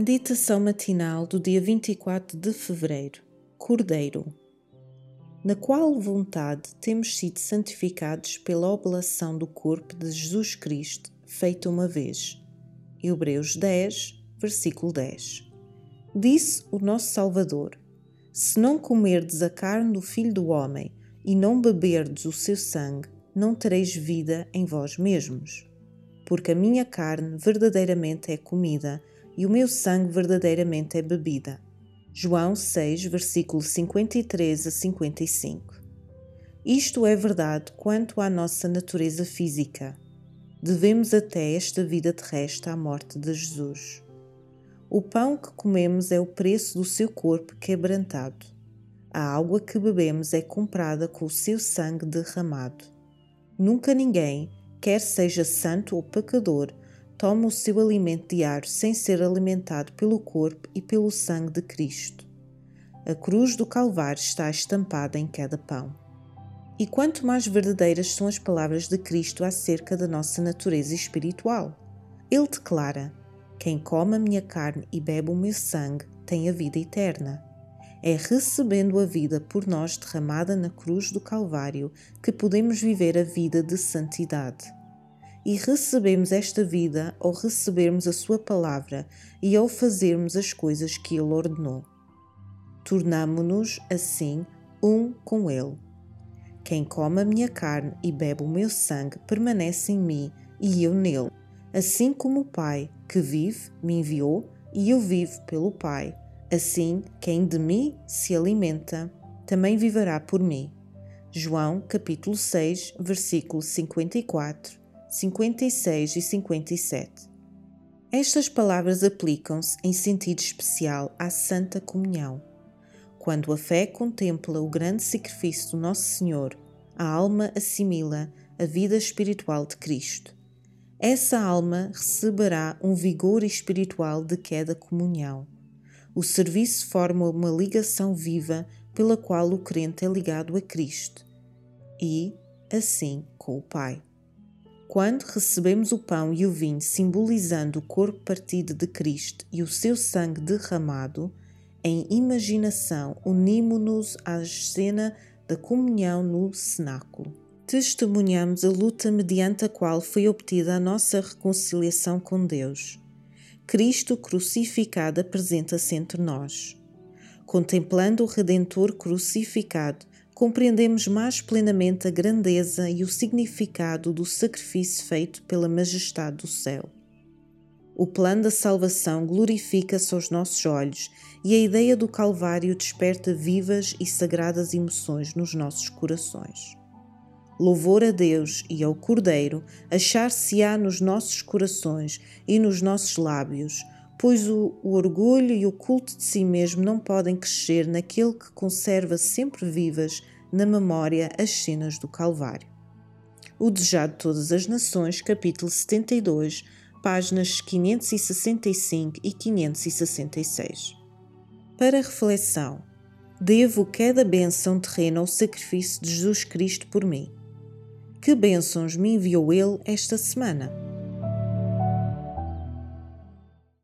Meditação matinal do dia 24 de fevereiro. Cordeiro. Na qual vontade temos sido santificados pela oblação do corpo de Jesus Cristo, feita uma vez. Hebreus 10, versículo 10. Disse o nosso Salvador: Se não comerdes a carne do Filho do Homem e não beberdes o seu sangue, não tereis vida em vós mesmos. Porque a minha carne verdadeiramente é comida e o meu sangue verdadeiramente é bebida. João 6, versículo 53 a 55. Isto é verdade quanto à nossa natureza física. Devemos até esta vida terrestre à morte de Jesus. O pão que comemos é o preço do seu corpo quebrantado. A água que bebemos é comprada com o seu sangue derramado. Nunca ninguém, quer seja santo ou pecador, toma o seu alimento diário sem ser alimentado pelo corpo e pelo sangue de Cristo. A cruz do Calvário está estampada em cada pão. E quanto mais verdadeiras são as palavras de Cristo acerca da nossa natureza espiritual. Ele declara: Quem come a minha carne e bebe o meu sangue tem a vida eterna. É recebendo a vida por nós derramada na cruz do Calvário que podemos viver a vida de santidade e recebemos esta vida ao recebermos a Sua palavra e ao fazermos as coisas que Ele ordenou. Tornamo-nos, assim, um com Ele. Quem come a minha carne e bebe o meu sangue permanece em mim e eu nele, assim como o Pai, que vive, me enviou e eu vivo pelo Pai. Assim, quem de mim se alimenta, também viverá por mim. João capítulo 6, versículo 54 56 e 57. Estas palavras aplicam-se em sentido especial à Santa Comunhão. Quando a fé contempla o grande sacrifício do Nosso Senhor, a alma assimila a vida espiritual de Cristo. Essa alma receberá um vigor espiritual de cada comunhão. O serviço forma uma ligação viva pela qual o crente é ligado a Cristo e, assim, com o Pai. Quando recebemos o pão e o vinho simbolizando o corpo partido de Cristo e o seu sangue derramado, em imaginação unimos-nos à cena da comunhão no cenáculo. Testemunhamos a luta mediante a qual foi obtida a nossa reconciliação com Deus. Cristo crucificado apresenta-se entre nós. Contemplando o Redentor crucificado, compreendemos mais plenamente a grandeza e o significado do sacrifício feito pela Majestade do céu. O plano da salvação glorifica-se aos nossos olhos e a ideia do Calvário desperta vivas e sagradas emoções nos nossos corações. Louvor a Deus e ao Cordeiro achar-se-á nos nossos corações e nos nossos lábios, pois o, o, orgulho e o culto de si mesmo não podem crescer naquele que conserva sempre vivas na memória as cenas do Calvário. O Desejado de Todas as Nações, capítulo 72, páginas 565 e 566. Para reflexão, devo cada bênção terrena ao sacrifício de Jesus Cristo por mim. Que bênçãos me enviou Ele esta semana?